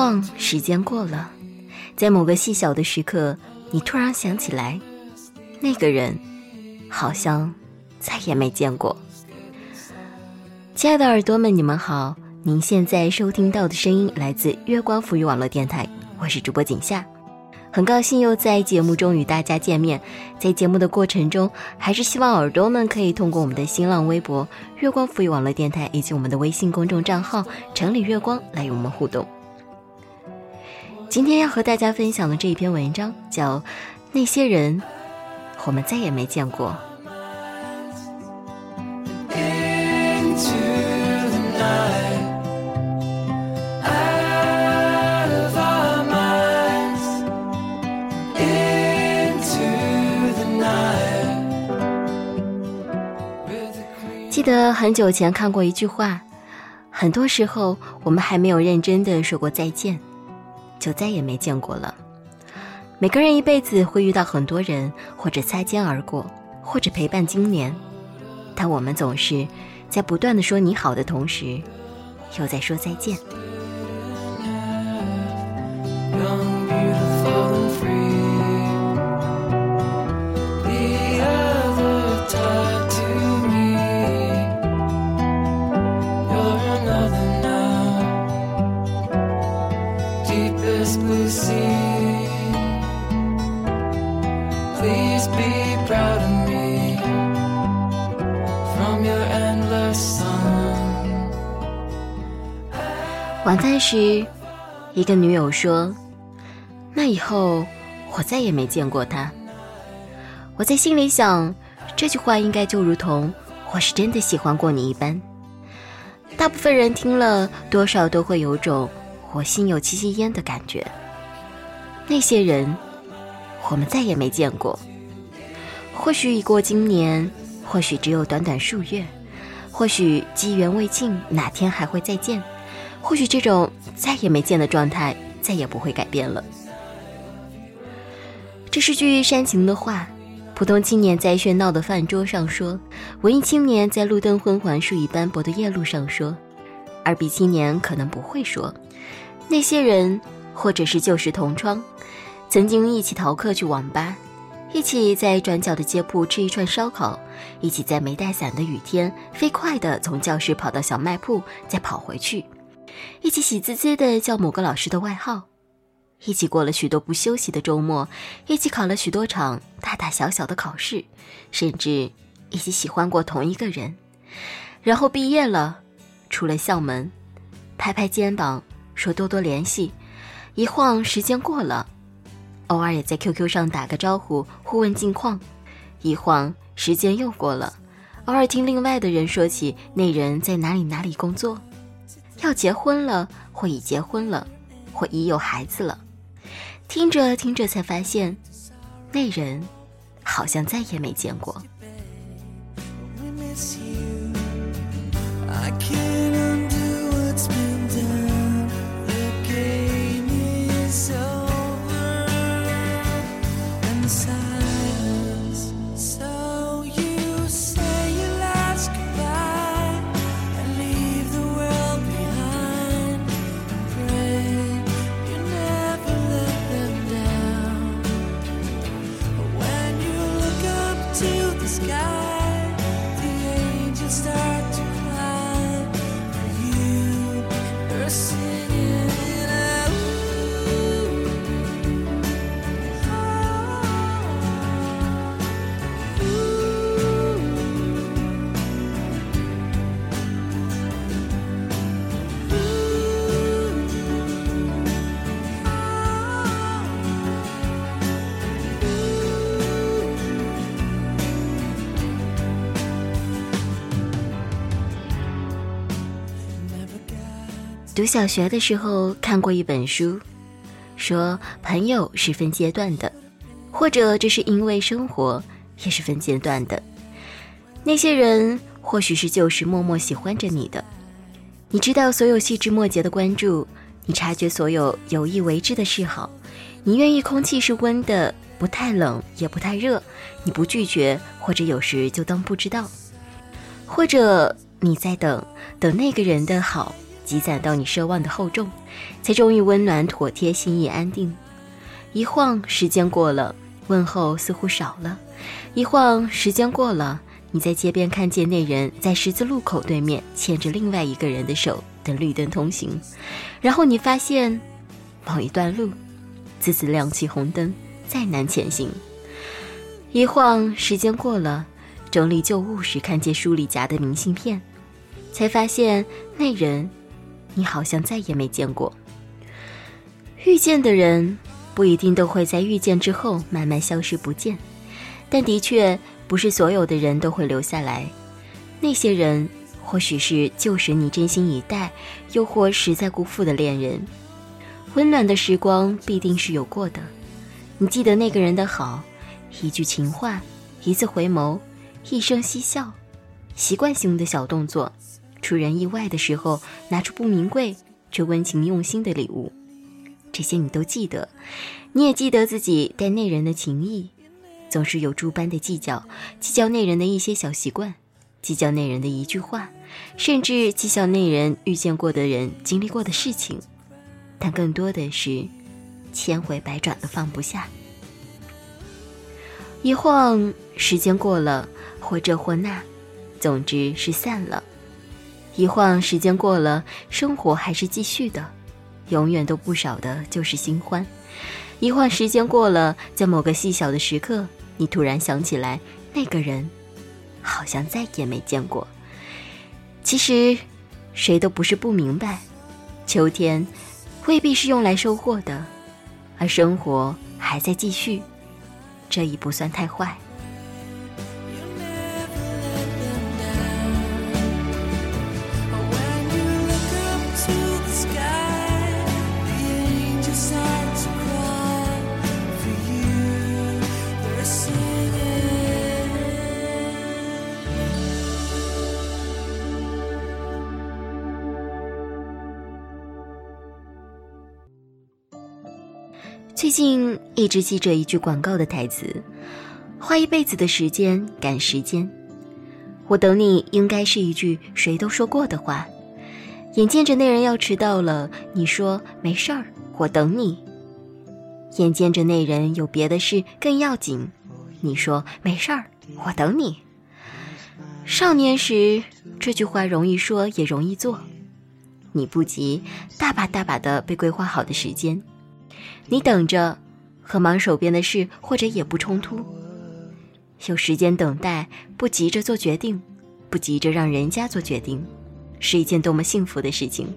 晃，时间过了，在某个细小的时刻，你突然想起来，那个人好像再也没见过。亲爱的耳朵们，你们好，您现在收听到的声音来自月光浮语网络电台，我是主播景夏。很高兴又在节目中与大家见面，在节目的过程中，还是希望耳朵们可以通过我们的新浪微博“月光赋予网络电台”以及我们的微信公众账号“城里月光”来与我们互动。今天要和大家分享的这一篇文章叫《那些人，我们再也没见过》。记得很久前看过一句话，很多时候我们还没有认真的说过再见，就再也没见过了。每个人一辈子会遇到很多人，或者擦肩而过，或者陪伴经年，但我们总是在不断的说你好的同时，又在说再见。晚饭时，一个女友说：“那以后我再也没见过他。”我在心里想，这句话应该就如同我是真的喜欢过你一般。大部分人听了，多少都会有种我心有戚戚焉的感觉。那些人，我们再也没见过。或许已过今年，或许只有短短数月，或许机缘未尽，哪天还会再见。或许这种再也没见的状态再也不会改变了。这是句煽情的话。普通青年在喧闹的饭桌上说，文艺青年在路灯昏黄、树影斑驳的夜路上说，而比青年可能不会说。那些人，或者是旧时同窗，曾经一起逃课去网吧，一起在转角的街铺吃一串烧烤，一起在没带伞的雨天飞快地从教室跑到小卖铺，再跑回去。一起喜滋滋的叫某个老师的外号，一起过了许多不休息的周末，一起考了许多场大大小小的考试，甚至一起喜欢过同一个人，然后毕业了，出了校门，拍拍肩膀说多多联系，一晃时间过了，偶尔也在 QQ 上打个招呼，互问近况，一晃时间又过了，偶尔听另外的人说起那人在哪里哪里工作。要结婚了，或已结婚了，或已有孩子了。听着听着，才发现，那人好像再也没见过。读小学的时候看过一本书，说朋友是分阶段的，或者这是因为生活也是分阶段的。那些人或许是旧时默默喜欢着你的，你知道所有细枝末节的关注，你察觉所有有意为之的示好，你愿意空气是温的，不太冷也不太热，你不拒绝，或者有时就当不知道，或者你在等等那个人的好。积攒到你奢望的厚重，才终于温暖妥帖，心意安定。一晃时间过了，问候似乎少了；一晃时间过了，你在街边看见那人在十字路口对面牵着另外一个人的手等绿灯通行，然后你发现某一段路，自此亮起红灯，再难前行。一晃时间过了，整理旧物时看见书里夹的明信片，才发现那人，你好像再也没见过。遇见的人不一定都会在遇见之后慢慢消失不见，但的确不是所有的人都会留下来。那些人或许是旧时你真心以待，又或实在辜负的恋人。温暖的时光必定是有过的，你记得那个人的好。一句情话，一次回眸，一声嬉笑，习惯性的小动作，出人意外的时候拿出不名贵却温情用心的礼物，这些你都记得。你也记得自己待那人的情谊，总是有诸般的计较，计较那人的一些小习惯，计较那人的一句话，甚至计较那人遇见过的人经历过的事情，但更多的是千回百转的放不下。一晃时间过了，或这或那，总之是散了。一晃时间过了，生活还是继续的，永远都不少的就是新欢。一晃时间过了，在某个细小的时刻，你突然想起来，那个人好像再也没见过。其实，谁都不是不明白，秋天未必是用来收获的，而生活还在继续。这已不算太坏。最近一直记着一句广告的台词：“花一辈子的时间赶时间。”我等你，应该是一句谁都说过的话。眼见着那人要迟到了，你说没事儿，我等你。眼见着那人有别的事更要紧，你说没事儿，我等你。少年时这句话容易说也容易做，你不急，大把大把的被规划好的时间。你等着，和忙手边的事或者也不冲突。有时间等待，不急着做决定，不急着让人家做决定，是一件多么幸福的事情。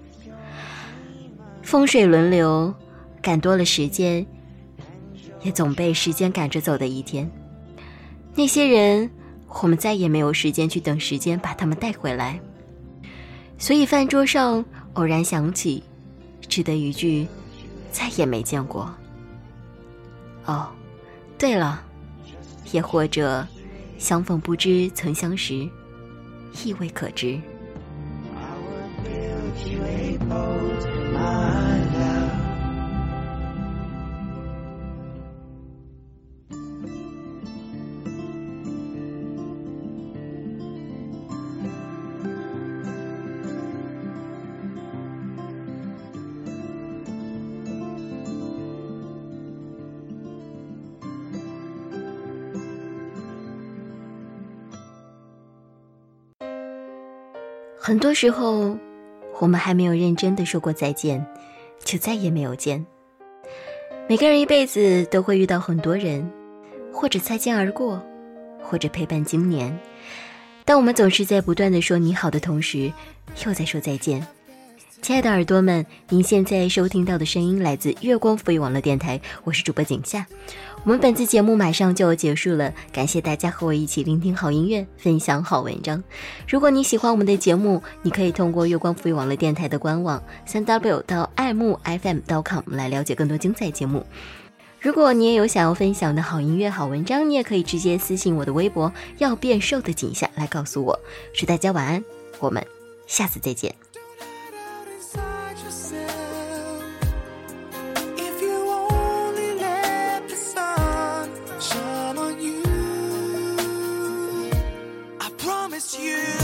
风水轮流，赶多了时间，也总被时间赶着走的一天。那些人，我们再也没有时间去等时间把他们带回来。所以饭桌上偶然想起，只得一句。再也没见过。哦，对了，也或者，相逢不知曾相识，亦未可知。很多时候，我们还没有认真的说过再见，就再也没有见。每个人一辈子都会遇到很多人，或者擦肩而过，或者陪伴经年。但我们总是在不断的说你好的同时，又在说再见。亲爱的耳朵们，您现在收听到的声音来自月光赋予网络电台，我是主播景夏。我们本次节目马上就要结束了，感谢大家和我一起聆听好音乐，分享好文章。如果你喜欢我们的节目，你可以通过月光赋予网络电台的官网三 w 到爱慕 fm com 来了解更多精彩节目。如果你也有想要分享的好音乐、好文章，你也可以直接私信我的微博“要变瘦的景夏”来告诉我。祝大家晚安，我们下次再见。you.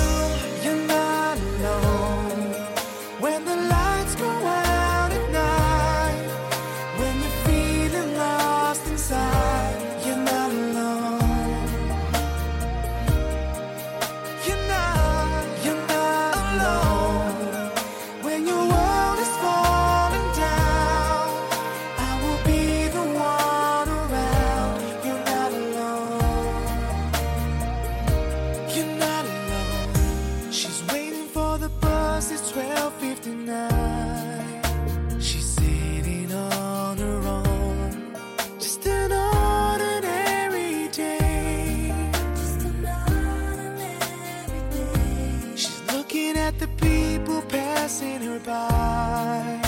at the people passing her by.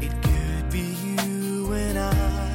It could be you and I.